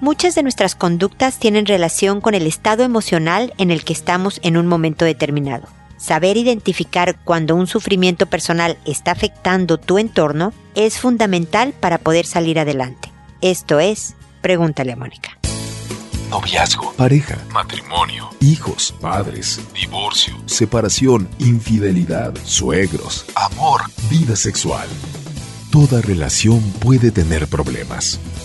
Muchas de nuestras conductas tienen relación con el estado emocional en el que estamos en un momento determinado. Saber identificar cuando un sufrimiento personal está afectando tu entorno es fundamental para poder salir adelante. Esto es, pregúntale a Mónica. Noviazgo, pareja, matrimonio, hijos, padres, divorcio, separación, infidelidad, suegros, amor, vida sexual. Toda relación puede tener problemas,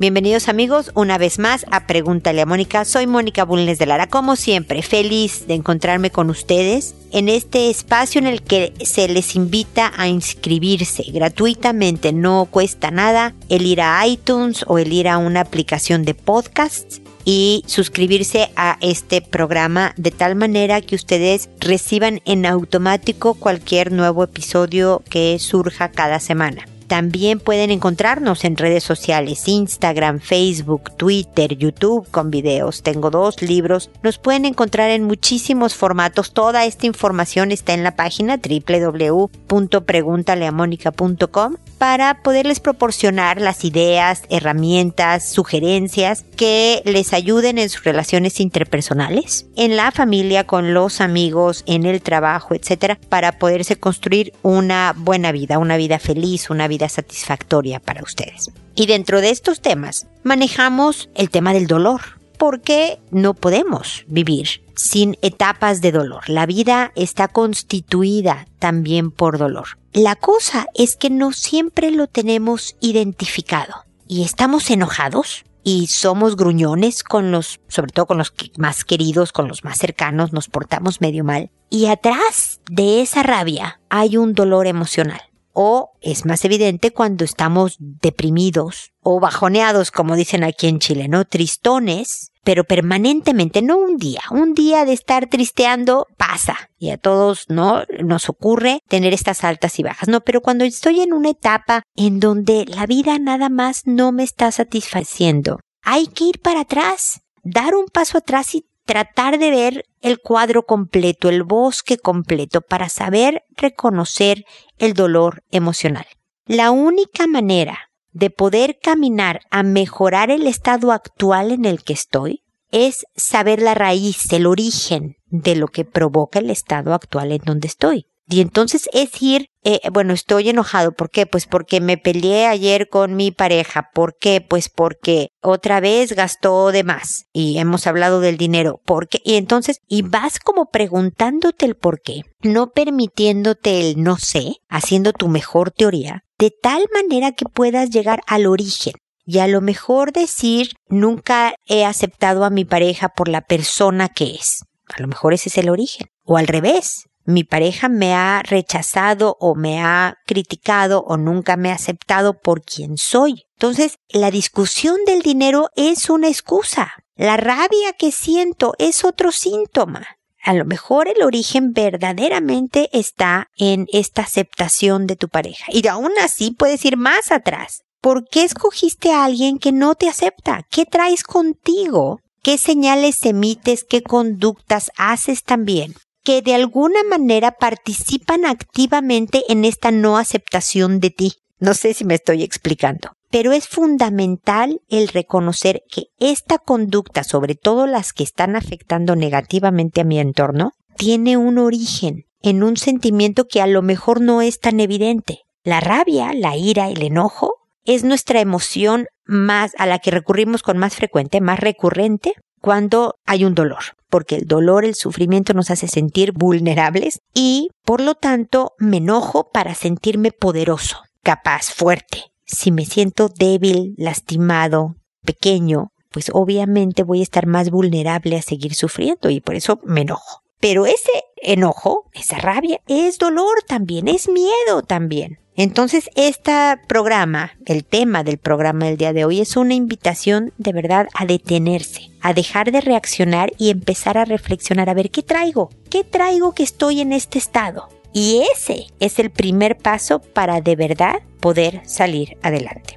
Bienvenidos amigos una vez más a Pregúntale a Mónica. Soy Mónica Bulnes de Lara, como siempre, feliz de encontrarme con ustedes en este espacio en el que se les invita a inscribirse gratuitamente. No cuesta nada el ir a iTunes o el ir a una aplicación de podcasts y suscribirse a este programa de tal manera que ustedes reciban en automático cualquier nuevo episodio que surja cada semana. También pueden encontrarnos en redes sociales, Instagram, Facebook, Twitter, YouTube con videos. Tengo dos libros. Nos pueden encontrar en muchísimos formatos. Toda esta información está en la página www.preguntaleamónica.com para poderles proporcionar las ideas, herramientas, sugerencias que les ayuden en sus relaciones interpersonales, en la familia, con los amigos, en el trabajo, etcétera, para poderse construir una buena vida, una vida feliz, una vida satisfactoria para ustedes. Y dentro de estos temas manejamos el tema del dolor, porque no podemos vivir sin etapas de dolor. La vida está constituida también por dolor. La cosa es que no siempre lo tenemos identificado y estamos enojados y somos gruñones con los, sobre todo con los más queridos, con los más cercanos, nos portamos medio mal. Y atrás de esa rabia hay un dolor emocional o es más evidente cuando estamos deprimidos o bajoneados, como dicen aquí en Chile, ¿no? Tristones, pero permanentemente, no un día. Un día de estar tristeando pasa y a todos, ¿no? Nos ocurre tener estas altas y bajas, ¿no? Pero cuando estoy en una etapa en donde la vida nada más no me está satisfaciendo, hay que ir para atrás, dar un paso atrás y tratar de ver el cuadro completo, el bosque completo, para saber reconocer el dolor emocional. La única manera de poder caminar a mejorar el estado actual en el que estoy es saber la raíz, el origen de lo que provoca el estado actual en donde estoy. Y entonces es ir, eh, bueno, estoy enojado. ¿Por qué? Pues porque me peleé ayer con mi pareja. ¿Por qué? Pues porque otra vez gastó de más. Y hemos hablado del dinero. ¿Por qué? Y entonces, y vas como preguntándote el por qué, no permitiéndote el no sé, haciendo tu mejor teoría, de tal manera que puedas llegar al origen. Y a lo mejor decir, nunca he aceptado a mi pareja por la persona que es. A lo mejor ese es el origen. O al revés, mi pareja me ha rechazado o me ha criticado o nunca me ha aceptado por quien soy. Entonces, la discusión del dinero es una excusa. La rabia que siento es otro síntoma. A lo mejor el origen verdaderamente está en esta aceptación de tu pareja. Y aún así puedes ir más atrás. ¿Por qué escogiste a alguien que no te acepta? ¿Qué traes contigo? ¿Qué señales emites? ¿Qué conductas haces también? Que de alguna manera participan activamente en esta no aceptación de ti. No sé si me estoy explicando. Pero es fundamental el reconocer que esta conducta, sobre todo las que están afectando negativamente a mi entorno, tiene un origen en un sentimiento que a lo mejor no es tan evidente. La rabia, la ira, el enojo es nuestra emoción más a la que recurrimos con más frecuente, más recurrente cuando hay un dolor, porque el dolor, el sufrimiento nos hace sentir vulnerables y, por lo tanto, me enojo para sentirme poderoso, capaz, fuerte. Si me siento débil, lastimado, pequeño, pues obviamente voy a estar más vulnerable a seguir sufriendo y por eso me enojo. Pero ese enojo, esa rabia, es dolor también, es miedo también. Entonces, este programa, el tema del programa del día de hoy es una invitación de verdad a detenerse, a dejar de reaccionar y empezar a reflexionar a ver qué traigo, qué traigo que estoy en este estado. Y ese es el primer paso para de verdad poder salir adelante.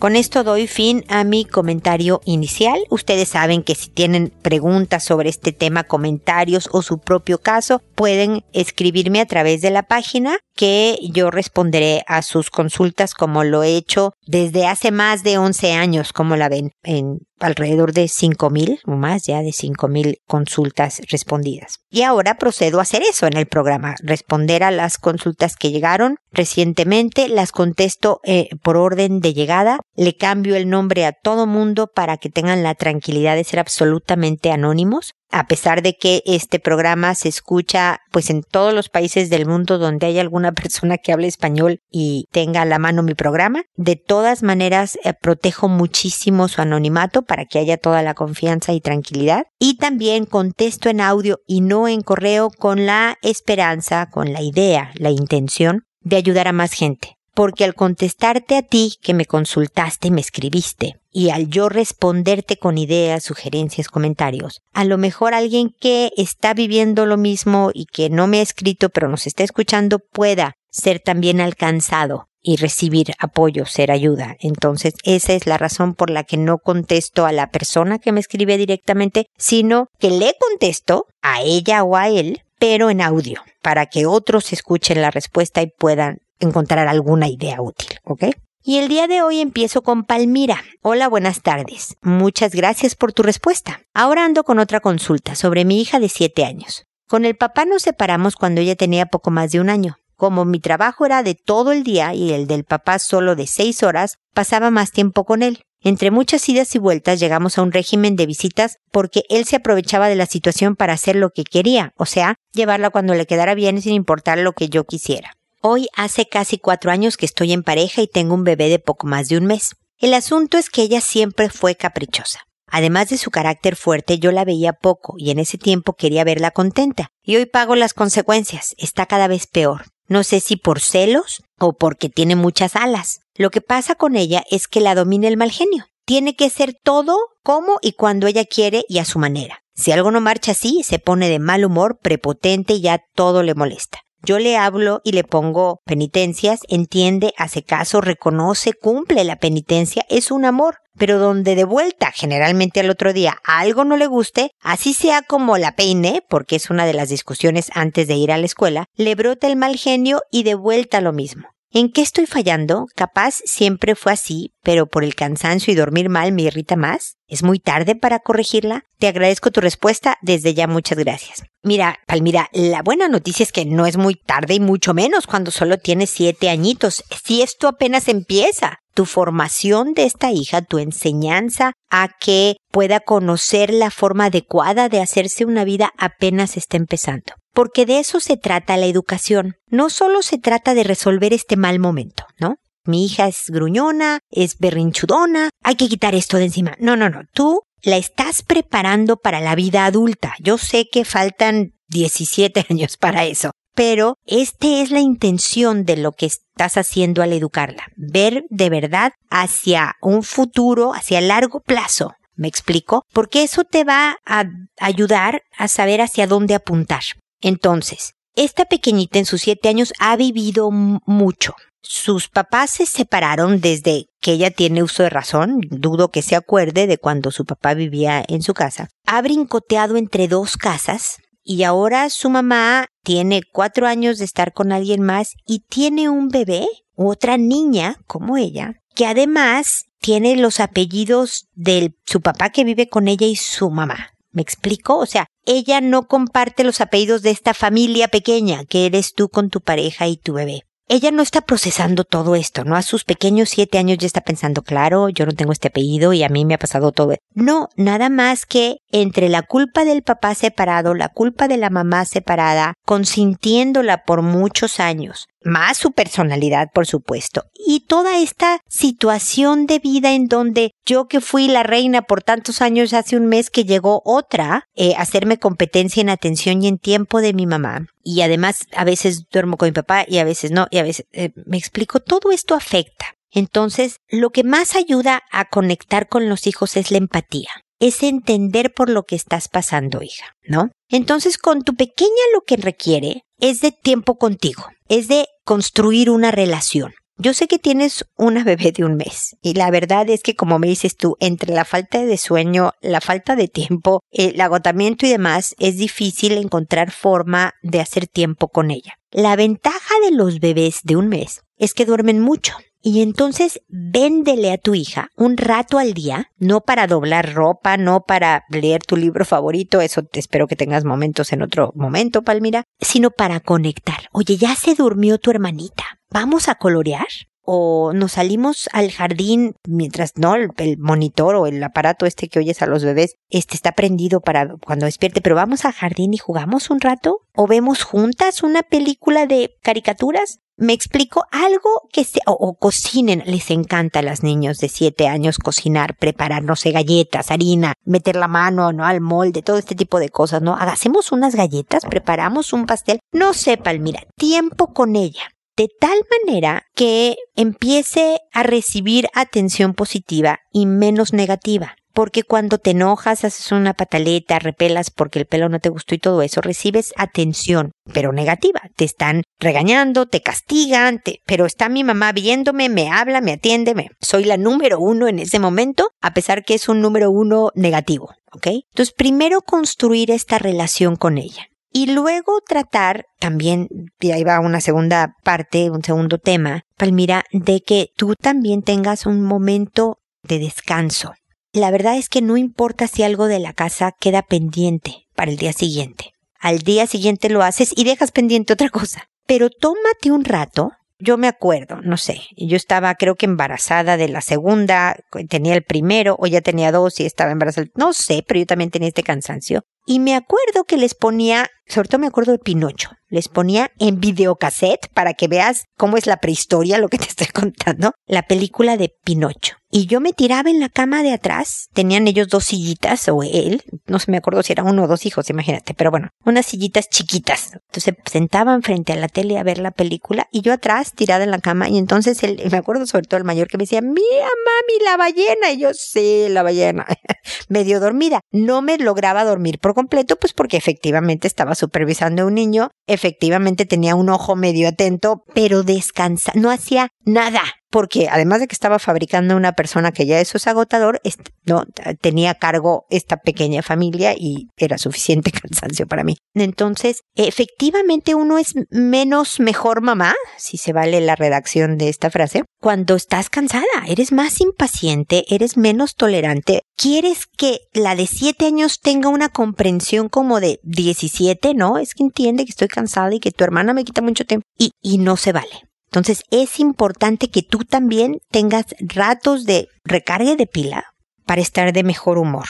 Con esto doy fin a mi comentario inicial. Ustedes saben que si tienen preguntas sobre este tema, comentarios o su propio caso, pueden escribirme a través de la página que yo responderé a sus consultas como lo he hecho desde hace más de 11 años, como la ven, en alrededor de 5.000 o más ya de 5.000 consultas respondidas. Y ahora procedo a hacer eso en el programa, responder a las consultas que llegaron recientemente, las contesto eh, por orden de llegada, le cambio el nombre a todo mundo para que tengan la tranquilidad de ser absolutamente anónimos a pesar de que este programa se escucha pues en todos los países del mundo donde hay alguna persona que hable español y tenga a la mano mi programa, de todas maneras eh, protejo muchísimo su anonimato para que haya toda la confianza y tranquilidad. Y también contesto en audio y no en correo con la esperanza, con la idea, la intención de ayudar a más gente porque al contestarte a ti que me consultaste y me escribiste, y al yo responderte con ideas, sugerencias, comentarios, a lo mejor alguien que está viviendo lo mismo y que no me ha escrito pero nos está escuchando pueda ser también alcanzado y recibir apoyo, ser ayuda. Entonces, esa es la razón por la que no contesto a la persona que me escribe directamente, sino que le contesto a ella o a él, pero en audio, para que otros escuchen la respuesta y puedan encontrar alguna idea útil, ¿ok? Y el día de hoy empiezo con Palmira. Hola, buenas tardes. Muchas gracias por tu respuesta. Ahora ando con otra consulta sobre mi hija de 7 años. Con el papá nos separamos cuando ella tenía poco más de un año. Como mi trabajo era de todo el día y el del papá solo de 6 horas, pasaba más tiempo con él. Entre muchas idas y vueltas llegamos a un régimen de visitas porque él se aprovechaba de la situación para hacer lo que quería, o sea, llevarla cuando le quedara bien sin importar lo que yo quisiera. Hoy hace casi cuatro años que estoy en pareja y tengo un bebé de poco más de un mes. El asunto es que ella siempre fue caprichosa. Además de su carácter fuerte, yo la veía poco y en ese tiempo quería verla contenta. Y hoy pago las consecuencias. Está cada vez peor. No sé si por celos o porque tiene muchas alas. Lo que pasa con ella es que la domina el mal genio. Tiene que ser todo como y cuando ella quiere y a su manera. Si algo no marcha así, se pone de mal humor, prepotente y ya todo le molesta. Yo le hablo y le pongo penitencias, entiende, hace caso, reconoce, cumple la penitencia, es un amor. Pero donde de vuelta, generalmente al otro día, algo no le guste, así sea como la peine, porque es una de las discusiones antes de ir a la escuela, le brota el mal genio y de vuelta lo mismo. ¿En qué estoy fallando? Capaz siempre fue así, pero por el cansancio y dormir mal me irrita más. ¿Es muy tarde para corregirla? Te agradezco tu respuesta. Desde ya muchas gracias. Mira, Palmira, la buena noticia es que no es muy tarde y mucho menos cuando solo tienes siete añitos. Si esto apenas empieza tu formación de esta hija, tu enseñanza a que pueda conocer la forma adecuada de hacerse una vida apenas está empezando porque de eso se trata la educación. No solo se trata de resolver este mal momento, ¿no? Mi hija es gruñona, es berrinchudona, hay que quitar esto de encima. No, no, no, tú la estás preparando para la vida adulta. Yo sé que faltan 17 años para eso, pero esta es la intención de lo que estás haciendo al educarla. Ver de verdad hacia un futuro, hacia largo plazo. ¿Me explico? Porque eso te va a ayudar a saber hacia dónde apuntar. Entonces, esta pequeñita en sus siete años ha vivido mucho. Sus papás se separaron desde que ella tiene uso de razón, dudo que se acuerde de cuando su papá vivía en su casa. Ha brincoteado entre dos casas y ahora su mamá tiene cuatro años de estar con alguien más y tiene un bebé, otra niña como ella, que además tiene los apellidos de su papá que vive con ella y su mamá. ¿Me explico? O sea, ella no comparte los apellidos de esta familia pequeña que eres tú con tu pareja y tu bebé. Ella no está procesando todo esto, ¿no? A sus pequeños siete años ya está pensando, claro, yo no tengo este apellido y a mí me ha pasado todo. No, nada más que entre la culpa del papá separado, la culpa de la mamá separada, consintiéndola por muchos años, más su personalidad, por supuesto, y toda esta situación de vida en donde yo que fui la reina por tantos años, hace un mes que llegó otra eh, hacerme competencia en atención y en tiempo de mi mamá, y además a veces duermo con mi papá y a veces no, y a veces eh, me explico, todo esto afecta. Entonces, lo que más ayuda a conectar con los hijos es la empatía. Es entender por lo que estás pasando, hija, ¿no? Entonces, con tu pequeña lo que requiere es de tiempo contigo, es de construir una relación. Yo sé que tienes una bebé de un mes y la verdad es que como me dices tú, entre la falta de sueño, la falta de tiempo, el agotamiento y demás, es difícil encontrar forma de hacer tiempo con ella. La ventaja de los bebés de un mes es que duermen mucho. Y entonces véndele a tu hija un rato al día, no para doblar ropa, no para leer tu libro favorito, eso te espero que tengas momentos en otro momento, Palmira, sino para conectar. Oye, ya se durmió tu hermanita, ¿vamos a colorear? o nos salimos al jardín mientras no el, monitor o el aparato este que oyes a los bebés este está prendido para cuando despierte, pero vamos al jardín y jugamos un rato o vemos juntas una película de caricaturas. Me explico algo que se, o, cocinen, les encanta a los niños de siete años cocinar, preparar, no sé, galletas, harina, meter la mano, ¿no? Al molde, todo este tipo de cosas, ¿no? Hacemos unas galletas, preparamos un pastel, no sé, Palmira, tiempo con ella de tal manera que empiece a recibir atención positiva y menos negativa. Porque cuando te enojas, haces una pataleta, repelas porque el pelo no te gustó y todo eso, recibes atención, pero negativa. Te están regañando, te castigan, pero está mi mamá viéndome, me habla, me atiende, me... soy la número uno en ese momento, a pesar que es un número uno negativo. ¿Ok? Entonces, primero construir esta relación con ella. Y luego tratar también, y ahí una segunda parte, un segundo tema, Palmira, de que tú también tengas un momento de descanso. La verdad es que no importa si algo de la casa queda pendiente para el día siguiente. Al día siguiente lo haces y dejas pendiente otra cosa. Pero tómate un rato yo me acuerdo, no sé, yo estaba creo que embarazada de la segunda, tenía el primero o ya tenía dos y estaba embarazada, no sé, pero yo también tenía este cansancio. Y me acuerdo que les ponía, sobre todo me acuerdo de Pinocho, les ponía en videocassette para que veas cómo es la prehistoria, lo que te estoy contando, la película de Pinocho. Y yo me tiraba en la cama de atrás, tenían ellos dos sillitas, o él, no sé, me acuerdo si era uno o dos hijos, imagínate, pero bueno, unas sillitas chiquitas. Entonces se sentaban frente a la tele a ver la película y yo atrás tirada en la cama y entonces él, me acuerdo sobre todo el mayor que me decía, mira mami, la ballena. Y yo, sí, la ballena. Medio dormida. No me lograba dormir por completo, pues porque efectivamente estaba supervisando a un niño, efectivamente tenía un ojo medio atento, pero descansa, no hacía nada porque además de que estaba fabricando una persona que ya eso es agotador, no tenía cargo esta pequeña familia y era suficiente cansancio para mí. Entonces, efectivamente uno es menos mejor mamá, si se vale la redacción de esta frase, cuando estás cansada, eres más impaciente, eres menos tolerante, quieres que la de siete años tenga una comprensión como de 17, ¿no? Es que entiende que estoy cansada y que tu hermana me quita mucho tiempo y, y no se vale. Entonces es importante que tú también tengas ratos de recargue de pila para estar de mejor humor.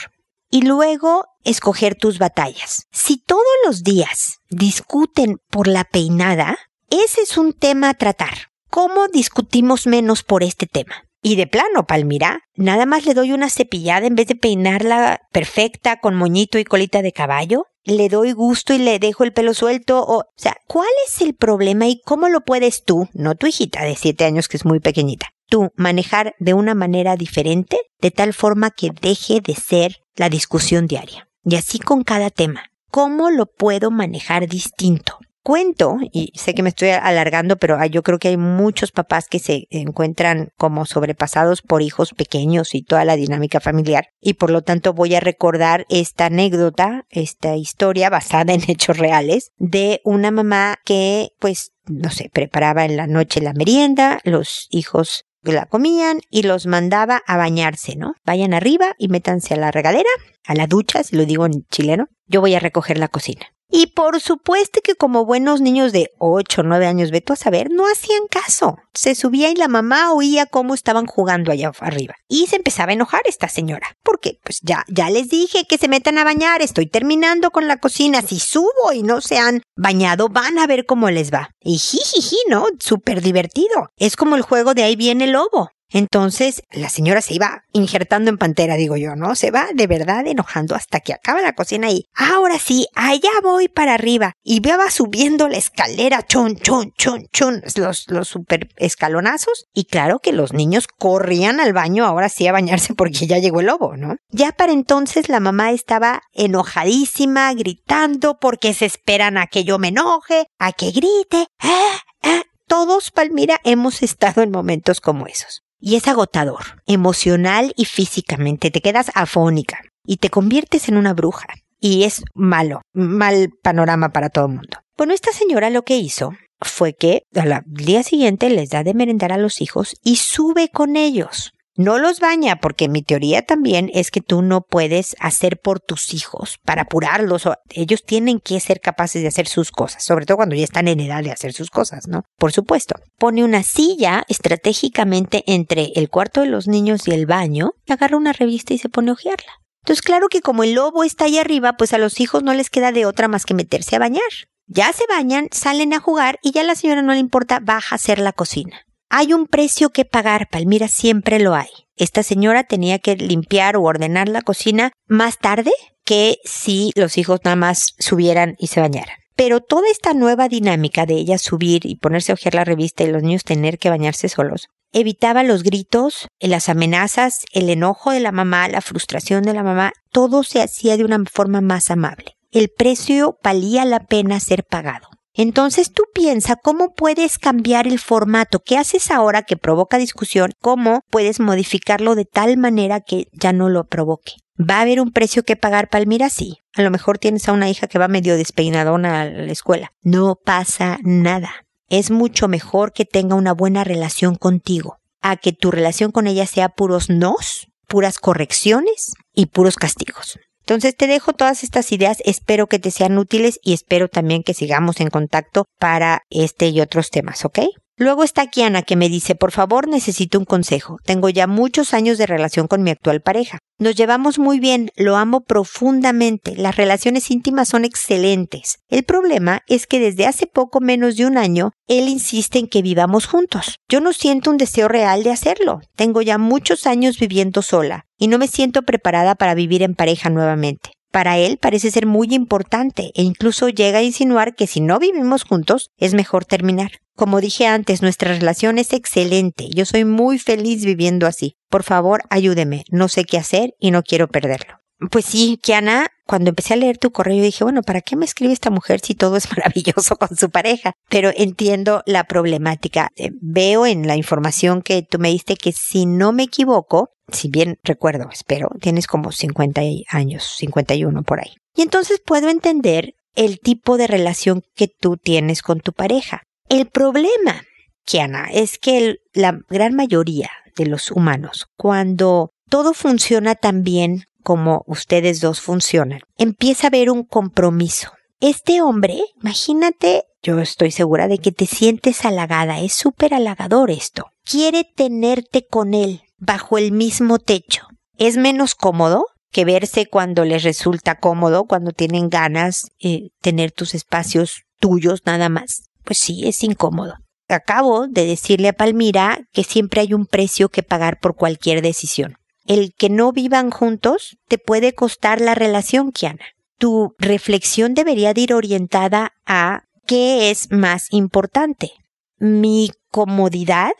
Y luego escoger tus batallas. Si todos los días discuten por la peinada, ese es un tema a tratar. ¿Cómo discutimos menos por este tema? Y de plano, Palmira, nada más le doy una cepillada en vez de peinarla perfecta con moñito y colita de caballo le doy gusto y le dejo el pelo suelto o, o sea, ¿cuál es el problema y cómo lo puedes tú, no tu hijita de siete años que es muy pequeñita, tú manejar de una manera diferente de tal forma que deje de ser la discusión diaria? Y así con cada tema. ¿Cómo lo puedo manejar distinto? Cuento, y sé que me estoy alargando, pero yo creo que hay muchos papás que se encuentran como sobrepasados por hijos pequeños y toda la dinámica familiar, y por lo tanto voy a recordar esta anécdota, esta historia basada en hechos reales de una mamá que, pues, no sé, preparaba en la noche la merienda, los hijos la comían y los mandaba a bañarse, ¿no? Vayan arriba y métanse a la regadera, a la ducha, si lo digo en chileno. Yo voy a recoger la cocina. Y por supuesto que como buenos niños de 8 o 9 años, veto a saber, no hacían caso. Se subía y la mamá oía cómo estaban jugando allá arriba. Y se empezaba a enojar esta señora. Porque, pues ya, ya les dije que se metan a bañar, estoy terminando con la cocina. Si subo y no se han bañado, van a ver cómo les va. Y jijiji, ¿no? Súper divertido. Es como el juego de ahí viene el lobo. Entonces la señora se iba injertando en pantera, digo yo, ¿no? Se va de verdad enojando hasta que acaba la cocina y ahora sí, allá voy para arriba. Y va subiendo la escalera, chun, chun, chun, chun, los, los super escalonazos. Y claro que los niños corrían al baño ahora sí a bañarse porque ya llegó el lobo, ¿no? Ya para entonces la mamá estaba enojadísima, gritando porque se esperan a que yo me enoje, a que grite. ¡Ah! ¡Ah! Todos, Palmira, hemos estado en momentos como esos. Y es agotador, emocional y físicamente. Te quedas afónica y te conviertes en una bruja. Y es malo, mal panorama para todo el mundo. Bueno, esta señora lo que hizo fue que al día siguiente les da de merendar a los hijos y sube con ellos. No los baña, porque mi teoría también es que tú no puedes hacer por tus hijos para apurarlos. Ellos tienen que ser capaces de hacer sus cosas, sobre todo cuando ya están en edad de hacer sus cosas, ¿no? Por supuesto. Pone una silla estratégicamente entre el cuarto de los niños y el baño, agarra una revista y se pone a ojearla. Entonces, claro que como el lobo está ahí arriba, pues a los hijos no les queda de otra más que meterse a bañar. Ya se bañan, salen a jugar y ya la señora no le importa, baja a hacer la cocina. Hay un precio que pagar, Palmira, siempre lo hay. Esta señora tenía que limpiar o ordenar la cocina más tarde que si los hijos nada más subieran y se bañaran. Pero toda esta nueva dinámica de ella subir y ponerse a ojear la revista y los niños tener que bañarse solos, evitaba los gritos, las amenazas, el enojo de la mamá, la frustración de la mamá, todo se hacía de una forma más amable. El precio valía la pena ser pagado. Entonces tú piensa cómo puedes cambiar el formato, qué haces ahora que provoca discusión, cómo puedes modificarlo de tal manera que ya no lo provoque. ¿Va a haber un precio que pagar, Palmira? Sí. A lo mejor tienes a una hija que va medio despeinadona a la escuela. No pasa nada. Es mucho mejor que tenga una buena relación contigo, a que tu relación con ella sea puros nos, puras correcciones y puros castigos. Entonces te dejo todas estas ideas, espero que te sean útiles y espero también que sigamos en contacto para este y otros temas, ¿ok? Luego está Kiana que me dice, por favor, necesito un consejo. Tengo ya muchos años de relación con mi actual pareja. Nos llevamos muy bien, lo amo profundamente, las relaciones íntimas son excelentes. El problema es que desde hace poco menos de un año, él insiste en que vivamos juntos. Yo no siento un deseo real de hacerlo. Tengo ya muchos años viviendo sola y no me siento preparada para vivir en pareja nuevamente para él parece ser muy importante e incluso llega a insinuar que si no vivimos juntos es mejor terminar. Como dije antes, nuestra relación es excelente. Yo soy muy feliz viviendo así. Por favor, ayúdeme. No sé qué hacer y no quiero perderlo. Pues sí, Kiana, cuando empecé a leer tu correo dije, bueno, ¿para qué me escribe esta mujer si todo es maravilloso con su pareja? Pero entiendo la problemática. Eh, veo en la información que tú me diste que si no me equivoco, si bien recuerdo, espero, tienes como 50 años, 51 por ahí. Y entonces puedo entender el tipo de relación que tú tienes con tu pareja. El problema, Kiana, es que la gran mayoría de los humanos, cuando todo funciona tan bien como ustedes dos funcionan, empieza a haber un compromiso. Este hombre, imagínate, yo estoy segura de que te sientes halagada, es súper halagador esto. Quiere tenerte con él, bajo el mismo techo. ¿Es menos cómodo que verse cuando les resulta cómodo, cuando tienen ganas de tener tus espacios tuyos nada más? Pues sí, es incómodo. Acabo de decirle a Palmira que siempre hay un precio que pagar por cualquier decisión. El que no vivan juntos te puede costar la relación, Kiana. Tu reflexión debería de ir orientada a qué es más importante. Mi comodidad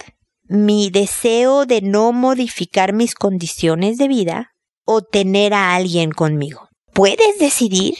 mi deseo de no modificar mis condiciones de vida o tener a alguien conmigo. Puedes decidir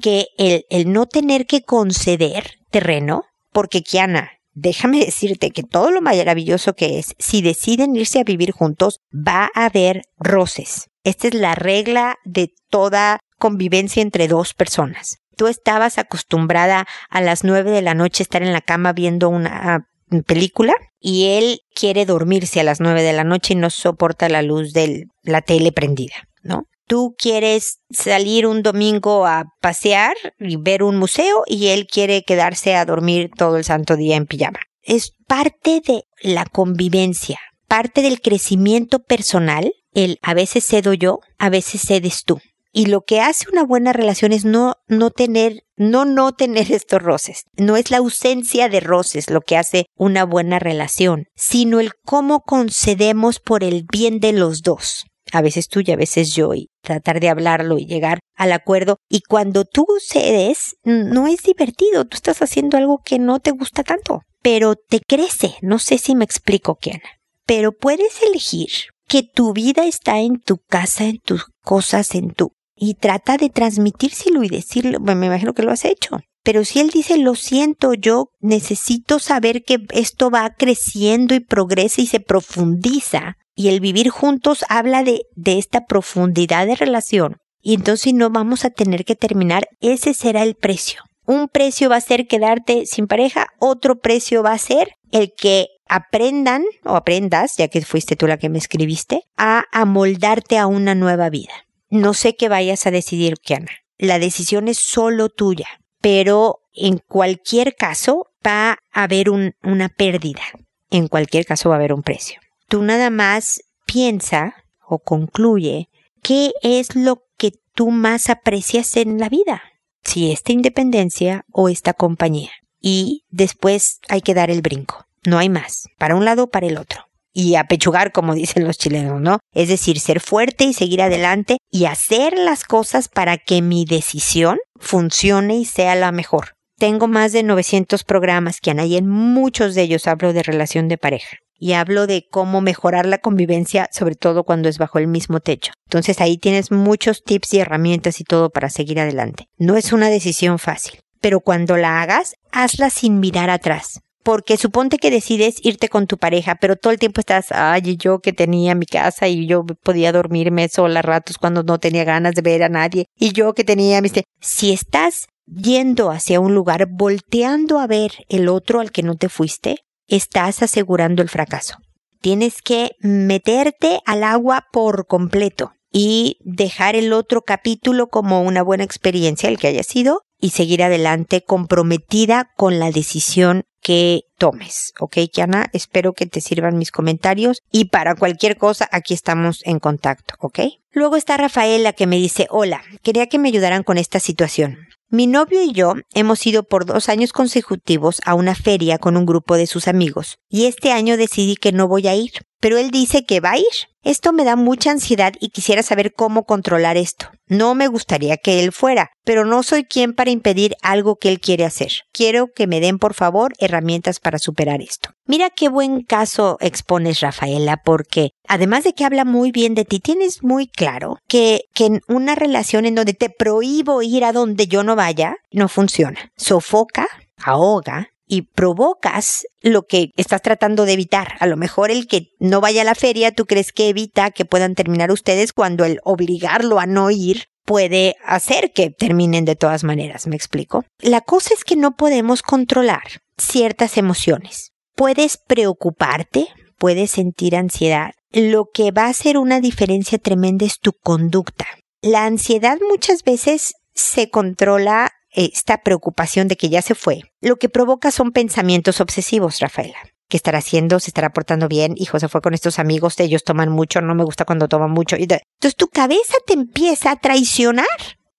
que el, el no tener que conceder terreno, porque Kiana, déjame decirte que todo lo maravilloso que es, si deciden irse a vivir juntos, va a haber roces. Esta es la regla de toda convivencia entre dos personas. Tú estabas acostumbrada a las nueve de la noche estar en la cama viendo una película y él quiere dormirse a las nueve de la noche y no soporta la luz de la tele prendida, ¿no? Tú quieres salir un domingo a pasear y ver un museo y él quiere quedarse a dormir todo el santo día en pijama. Es parte de la convivencia, parte del crecimiento personal, el a veces cedo yo, a veces cedes tú. Y lo que hace una buena relación es no, no tener, no no tener estos roces. No es la ausencia de roces lo que hace una buena relación, sino el cómo concedemos por el bien de los dos. A veces tú y a veces yo, y tratar de hablarlo y llegar al acuerdo. Y cuando tú cedes, no es divertido. Tú estás haciendo algo que no te gusta tanto, pero te crece. No sé si me explico, Kiana. Pero puedes elegir que tu vida está en tu casa, en tus cosas, en tu... Y trata de transmitírselo y decirlo. Bueno, me imagino que lo has hecho. Pero si él dice, lo siento, yo necesito saber que esto va creciendo y progresa y se profundiza. Y el vivir juntos habla de, de esta profundidad de relación. Y entonces no vamos a tener que terminar. Ese será el precio. Un precio va a ser quedarte sin pareja, otro precio va a ser el que aprendan o aprendas, ya que fuiste tú la que me escribiste, a amoldarte a una nueva vida. No sé qué vayas a decidir, Kiana. La decisión es solo tuya, pero en cualquier caso va a haber una pérdida. En cualquier caso va a haber un precio. Tú nada más piensa o concluye qué es lo que tú más aprecias en la vida. Si esta independencia o esta compañía. Y después hay que dar el brinco. No hay más, para un lado o para el otro. Y apechugar, como dicen los chilenos, ¿no? Es decir, ser fuerte y seguir adelante y hacer las cosas para que mi decisión funcione y sea la mejor. Tengo más de 900 programas que y en muchos de ellos hablo de relación de pareja y hablo de cómo mejorar la convivencia, sobre todo cuando es bajo el mismo techo. Entonces ahí tienes muchos tips y herramientas y todo para seguir adelante. No es una decisión fácil, pero cuando la hagas, hazla sin mirar atrás porque suponte que decides irte con tu pareja, pero todo el tiempo estás, ay, yo que tenía mi casa y yo podía dormirme sola ratos cuando no tenía ganas de ver a nadie, y yo que tenía mis... Si estás yendo hacia un lugar, volteando a ver el otro al que no te fuiste, estás asegurando el fracaso. Tienes que meterte al agua por completo y dejar el otro capítulo como una buena experiencia, el que haya sido, y seguir adelante comprometida con la decisión que tomes. ¿Ok, Kiana? Espero que te sirvan mis comentarios y para cualquier cosa aquí estamos en contacto. ¿Ok? Luego está Rafaela que me dice, hola, quería que me ayudaran con esta situación. Mi novio y yo hemos ido por dos años consecutivos a una feria con un grupo de sus amigos y este año decidí que no voy a ir, pero él dice que va a ir. Esto me da mucha ansiedad y quisiera saber cómo controlar esto. No me gustaría que él fuera, pero no soy quien para impedir algo que él quiere hacer. Quiero que me den, por favor, herramientas para superar esto. Mira qué buen caso expones, Rafaela, porque además de que habla muy bien de ti, tienes muy claro que, que en una relación en donde te prohíbo ir a donde yo no vaya, no funciona. Sofoca, ahoga y provocas lo que estás tratando de evitar. A lo mejor el que no vaya a la feria, tú crees que evita que puedan terminar ustedes cuando el obligarlo a no ir puede hacer que terminen de todas maneras, ¿me explico? La cosa es que no podemos controlar ciertas emociones. Puedes preocuparte, puedes sentir ansiedad. Lo que va a hacer una diferencia tremenda es tu conducta. La ansiedad muchas veces se controla esta preocupación de que ya se fue, lo que provoca son pensamientos obsesivos, Rafaela. ¿Qué estará haciendo? ¿Se estará portando bien? Hijo, se fue con estos amigos, ellos toman mucho, no me gusta cuando toman mucho. Entonces tu cabeza te empieza a traicionar.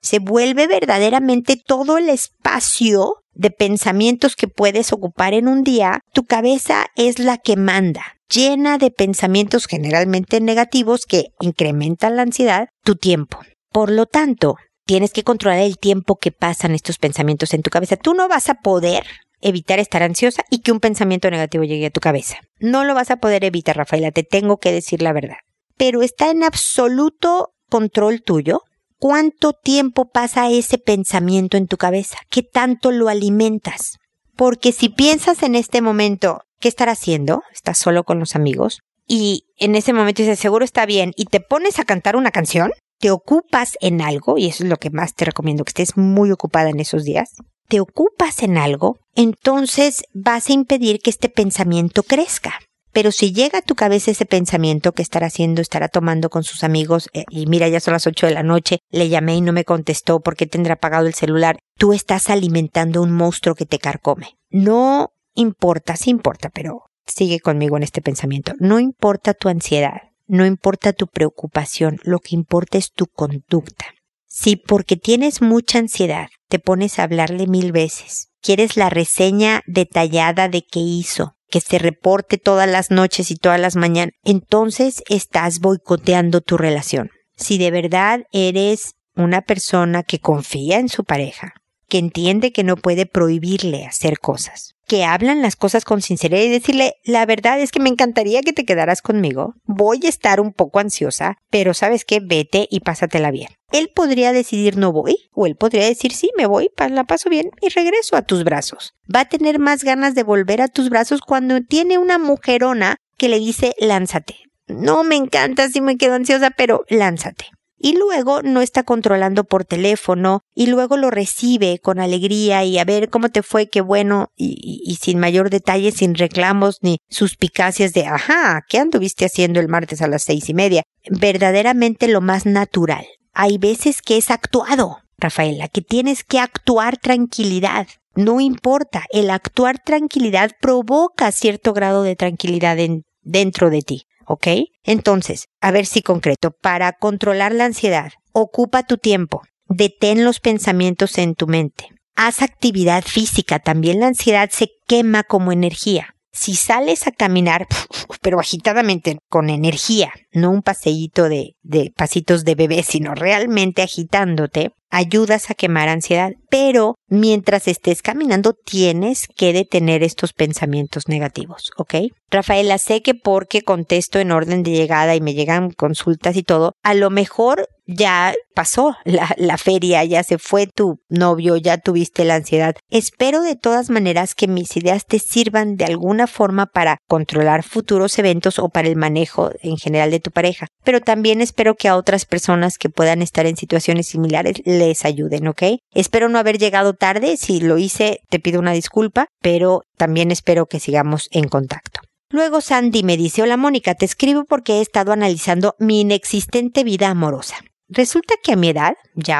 Se vuelve verdaderamente todo el espacio de pensamientos que puedes ocupar en un día. Tu cabeza es la que manda llena de pensamientos generalmente negativos que incrementan la ansiedad, tu tiempo. Por lo tanto, tienes que controlar el tiempo que pasan estos pensamientos en tu cabeza. Tú no vas a poder evitar estar ansiosa y que un pensamiento negativo llegue a tu cabeza. No lo vas a poder evitar, Rafaela, te tengo que decir la verdad. Pero está en absoluto control tuyo cuánto tiempo pasa ese pensamiento en tu cabeza, qué tanto lo alimentas. Porque si piensas en este momento, ¿qué estar haciendo? Estás solo con los amigos. Y en ese momento dices, seguro está bien, y te pones a cantar una canción, te ocupas en algo, y eso es lo que más te recomiendo, que estés muy ocupada en esos días, te ocupas en algo, entonces vas a impedir que este pensamiento crezca. Pero si llega a tu cabeza ese pensamiento que estará haciendo, estará tomando con sus amigos, eh, y mira, ya son las ocho de la noche, le llamé y no me contestó porque tendrá apagado el celular, tú estás alimentando un monstruo que te carcome. No importa, sí importa, pero sigue conmigo en este pensamiento. No importa tu ansiedad, no importa tu preocupación, lo que importa es tu conducta. Si porque tienes mucha ansiedad te pones a hablarle mil veces, quieres la reseña detallada de qué hizo, que se reporte todas las noches y todas las mañanas, entonces estás boicoteando tu relación. Si de verdad eres una persona que confía en su pareja, que entiende que no puede prohibirle hacer cosas, que hablan las cosas con sinceridad y decirle, la verdad es que me encantaría que te quedaras conmigo, voy a estar un poco ansiosa, pero sabes qué, vete y pásatela bien. Él podría decidir no voy, o él podría decir sí, me voy, la paso bien y regreso a tus brazos. Va a tener más ganas de volver a tus brazos cuando tiene una mujerona que le dice lánzate. No me encanta si me quedo ansiosa, pero lánzate y luego no está controlando por teléfono y luego lo recibe con alegría y a ver cómo te fue, qué bueno y, sin mayor detalle, sin reclamos ni suspicacias de ajá, ¿qué anduviste haciendo el martes a las seis y media? Verdaderamente lo más natural. Hay veces que es actuado, Rafaela, que tienes que actuar tranquilidad. No importa, el actuar tranquilidad provoca cierto grado de tranquilidad en, dentro de ti. ¿Ok? Entonces, a ver si concreto, para controlar la ansiedad, ocupa tu tiempo, detén los pensamientos en tu mente, haz actividad física, también la ansiedad se quema como energía. Si sales a caminar, pero agitadamente, con energía, no un paseíto de, pasitos de bebé, sino realmente agitándote, ayudas a quemar ansiedad, pero mientras estés caminando tienes que detener estos pensamientos negativos, ¿ok? Rafaela, sé que porque contesto en orden de llegada y me llegan consultas y todo, a lo mejor ya pasó la, la, feria, ya se fue tu novio, ya tuviste la ansiedad. Espero de todas maneras que mis ideas te sirvan de alguna forma para controlar futuros eventos o para el manejo en general de tu pareja, pero también espero que a otras personas que puedan estar en situaciones similares les ayuden, ¿ok? Espero no haber llegado tarde, si lo hice te pido una disculpa, pero también espero que sigamos en contacto. Luego Sandy me dice, hola Mónica, te escribo porque he estado analizando mi inexistente vida amorosa. Resulta que a mi edad, ya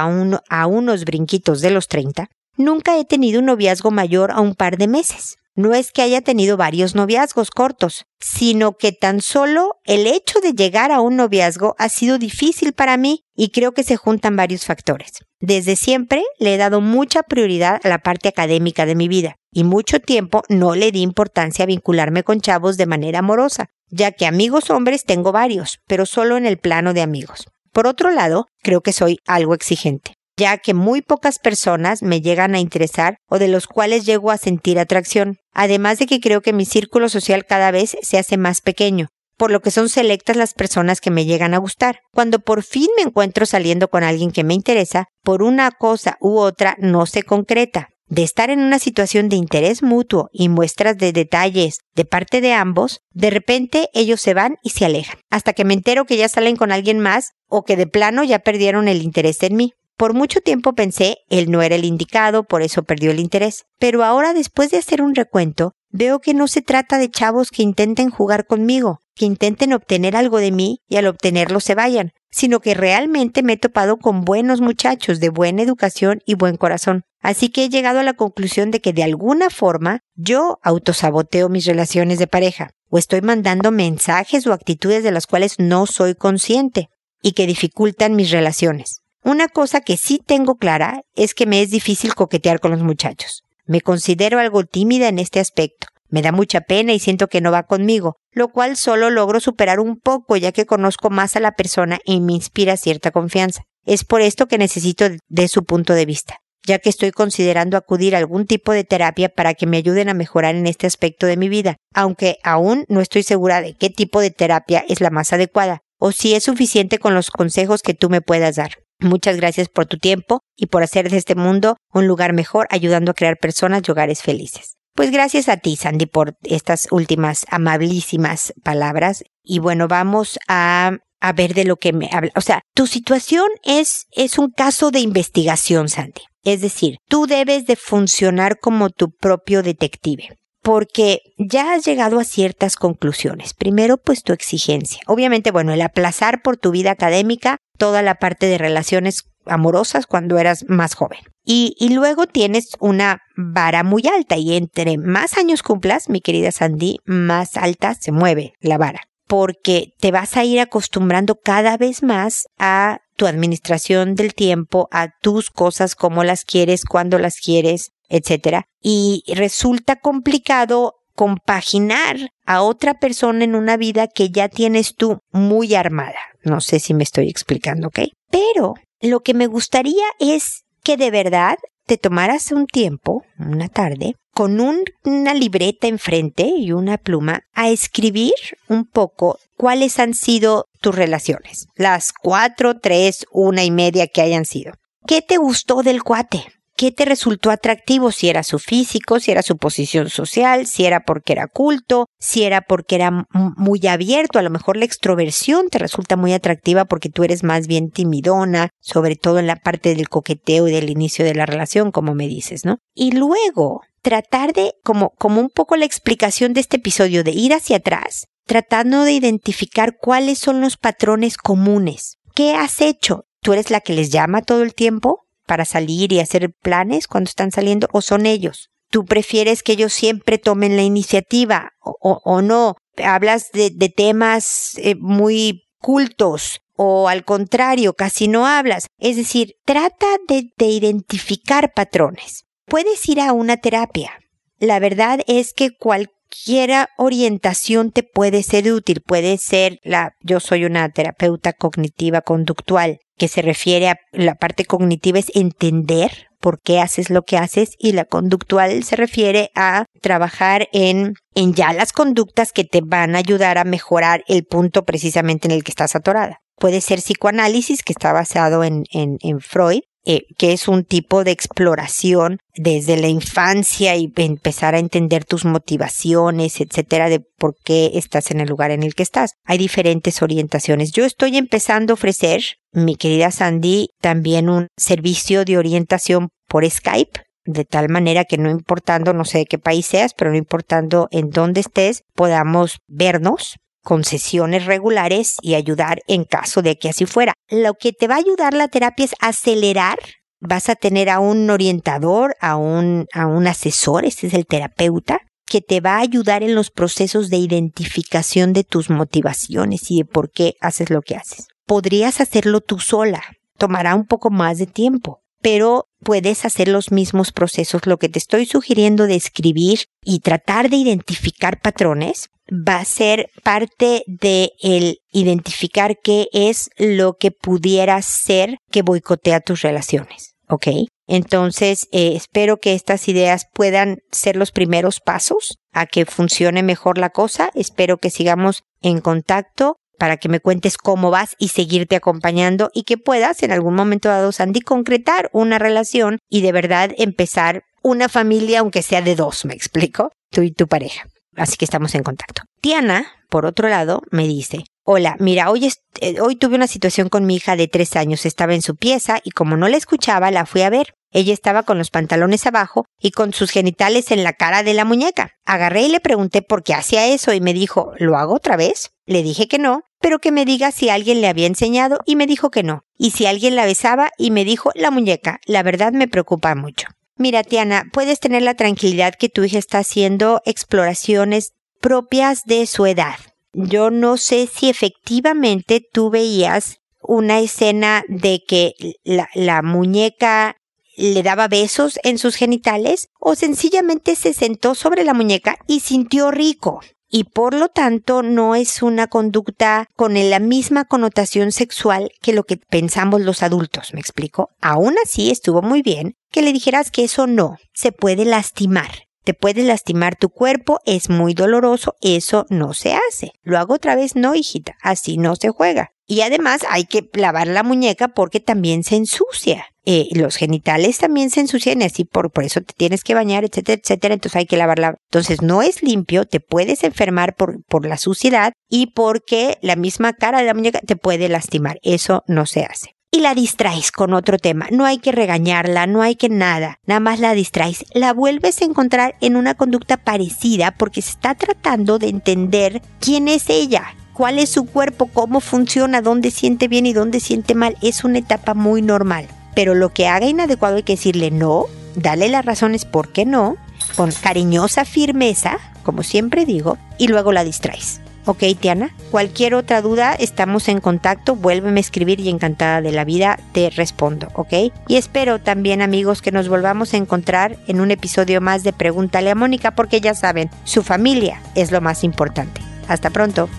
a unos brinquitos de los 30, nunca he tenido un noviazgo mayor a un par de meses. No es que haya tenido varios noviazgos cortos, sino que tan solo el hecho de llegar a un noviazgo ha sido difícil para mí y creo que se juntan varios factores. Desde siempre le he dado mucha prioridad a la parte académica de mi vida y mucho tiempo no le di importancia a vincularme con chavos de manera amorosa, ya que amigos hombres tengo varios, pero solo en el plano de amigos. Por otro lado, creo que soy algo exigente, ya que muy pocas personas me llegan a interesar o de los cuales llego a sentir atracción, además de que creo que mi círculo social cada vez se hace más pequeño, por lo que son selectas las personas que me llegan a gustar. Cuando por fin me encuentro saliendo con alguien que me interesa, por una cosa u otra no se concreta, de estar en una situación de interés mutuo y muestras de detalles de parte de ambos, de repente ellos se van y se alejan, hasta que me entero que ya salen con alguien más o que de plano ya perdieron el interés en mí. Por mucho tiempo pensé, él no era el indicado, por eso perdió el interés. Pero ahora, después de hacer un recuento, veo que no se trata de chavos que intenten jugar conmigo, que intenten obtener algo de mí y al obtenerlo se vayan, sino que realmente me he topado con buenos muchachos de buena educación y buen corazón. Así que he llegado a la conclusión de que de alguna forma yo autosaboteo mis relaciones de pareja, o estoy mandando mensajes o actitudes de las cuales no soy consciente y que dificultan mis relaciones. Una cosa que sí tengo clara es que me es difícil coquetear con los muchachos. Me considero algo tímida en este aspecto. Me da mucha pena y siento que no va conmigo, lo cual solo logro superar un poco ya que conozco más a la persona y me inspira cierta confianza. Es por esto que necesito de su punto de vista, ya que estoy considerando acudir a algún tipo de terapia para que me ayuden a mejorar en este aspecto de mi vida, aunque aún no estoy segura de qué tipo de terapia es la más adecuada, o si es suficiente con los consejos que tú me puedas dar. Muchas gracias por tu tiempo y por hacer de este mundo un lugar mejor ayudando a crear personas y hogares felices. Pues gracias a ti, Sandy, por estas últimas amabilísimas palabras. Y bueno, vamos a, a ver de lo que me habla. O sea, tu situación es, es un caso de investigación, Sandy. Es decir, tú debes de funcionar como tu propio detective porque ya has llegado a ciertas conclusiones. Primero, pues tu exigencia. Obviamente, bueno, el aplazar por tu vida académica toda la parte de relaciones amorosas cuando eras más joven. Y, luego tienes una vara muy alta y entre más años cumplas, mi querida Sandy, más alta se mueve la vara. porque te vas a ir acostumbrando cada vez más a tu administración del tiempo, a tus cosas, cómo las quieres, cuándo las quieres, etcétera. Y resulta complicado compaginar a otra persona en una vida que ya tienes tú muy armada. No sé si me estoy explicando, ¿ok? Pero lo que me gustaría es que de verdad te tomaras un tiempo, una tarde, con una libreta enfrente y una pluma a escribir un poco cuáles han sido tus relaciones. Las cuatro, tres, una y media que hayan sido. ¿Qué te gustó del cuate? ¿Qué te resultó atractivo? Si era su físico, si era su posición social, si era porque era culto, si era porque era muy abierto. A lo mejor la extroversión te resulta muy atractiva porque tú eres más bien timidona, sobre todo en la parte del coqueteo y del inicio de la relación, como me dices, ¿no? Y luego tratar de, como, como un poco la explicación de este episodio, de ir hacia atrás, tratando de identificar cuáles son los patrones comunes. ¿Qué has hecho? ¿Tú eres la que les llama todo el tiempo? Para salir y hacer planes cuando están saliendo o son ellos? ¿Tú prefieres que ellos siempre tomen la iniciativa o, no? ¿Hablas de, temas eh, muy cultos o al contrario, casi no hablas? Es decir, trata de, de identificar patrones. Puedes ir a una terapia. La verdad es que cualquier orientación te puede ser útil. Puede ser la, yo soy una terapeuta cognitiva conductual que se refiere a la parte cognitiva es entender por qué haces lo que haces y la conductual se refiere a trabajar en, en ya las conductas que te van a ayudar a mejorar el punto precisamente en el que estás atorada. Puede ser psicoanálisis, que está basado en, en, en Freud, eh, que es un tipo de exploración desde la infancia y empezar a entender tus motivaciones, etcétera, de por qué estás en el lugar en el que estás. Hay diferentes orientaciones. Yo estoy empezando a ofrecer, mi querida Sandy, también un servicio de orientación por Skype de tal manera que no importando, no sé de qué país seas, pero no importando en dónde estés, podamos vernos, con sesiones regulares y ayudar en caso de que así fuera. Lo que te va a ayudar la terapia es acelerar. Vas a tener a un orientador, a un, a un asesor, este es el terapeuta, que te va a ayudar en los procesos de identificación de tus motivaciones y de por qué haces lo que haces. Podrías hacerlo tú sola, tomará un poco más de tiempo, pero puedes hacer los mismos procesos. Lo que te estoy sugiriendo de escribir y tratar de identificar patrones va a ser parte de el identificar qué es lo que pudiera ser que boicotea tus relaciones. ¿Ok? Entonces, eh, espero que estas ideas puedan ser los primeros pasos a que funcione mejor la cosa. Espero que sigamos en contacto para que me cuentes cómo vas y seguirte acompañando y que puedas en algún momento dado, Sandy, concretar una relación y de verdad empezar una familia, aunque sea de dos, me explico, tú y tu pareja. Así que estamos en contacto. Tiana, por otro lado, me dice, Hola, mira, hoy, eh, hoy tuve una situación con mi hija de tres años. Estaba en su pieza y como no la escuchaba, la fui a ver. Ella estaba con los pantalones abajo y con sus genitales en la cara de la muñeca. Agarré y le pregunté por qué hacía eso y me dijo, ¿lo hago otra vez? Le dije que no, pero que me diga si alguien le había enseñado y me dijo que no. Y si alguien la besaba y me dijo la muñeca. La verdad me preocupa mucho. Mira, Tiana, puedes tener la tranquilidad que tu hija está haciendo exploraciones propias de su edad. Yo no sé si efectivamente tú veías una escena de que la, la, muñeca le daba besos en sus genitales o sencillamente se sentó sobre la muñeca y sintió rico y por lo tanto no es una conducta con la misma connotación sexual que lo que pensamos los adultos, ¿me explico? Aún así estuvo muy bien que le dijeras que eso no, se puede lastimar. Te puede lastimar tu cuerpo, es muy doloroso, eso no se hace. Lo hago otra vez, no, hijita, así no se juega. Y además hay que lavar la muñeca porque también se ensucia. Eh, los genitales también se ensucian y así por, por eso te tienes que bañar, etcétera, etcétera. Entonces hay que lavarla. Entonces no es limpio, te puedes enfermar por, por la suciedad y porque la misma cara de la muñeca te puede lastimar. Eso no se hace y la distraes con otro tema. No hay que regañarla, no hay que nada, nada más la distraes. La vuelves a encontrar en una conducta parecida porque se está tratando de entender quién es ella cuál es su cuerpo, cómo funciona, dónde siente bien y dónde siente mal. Es una etapa muy normal. Pero lo que haga inadecuado hay que decirle no, dale las razones por qué no, con cariñosa firmeza, como siempre digo, y luego la distraes. Ok, Tiana. Cualquier otra duda, estamos en contacto. Vuélveme a escribir y encantada de la vida te respondo, ¿ok? Y espero también, amigos, que nos volvamos a encontrar en un episodio más de Pregúntale a Mónica, porque ya saben, su familia es lo más importante. Hasta pronto.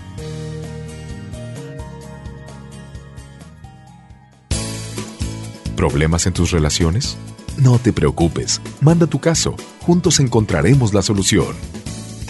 ¿Problemas en tus relaciones? No te preocupes, manda tu caso, juntos encontraremos la solución.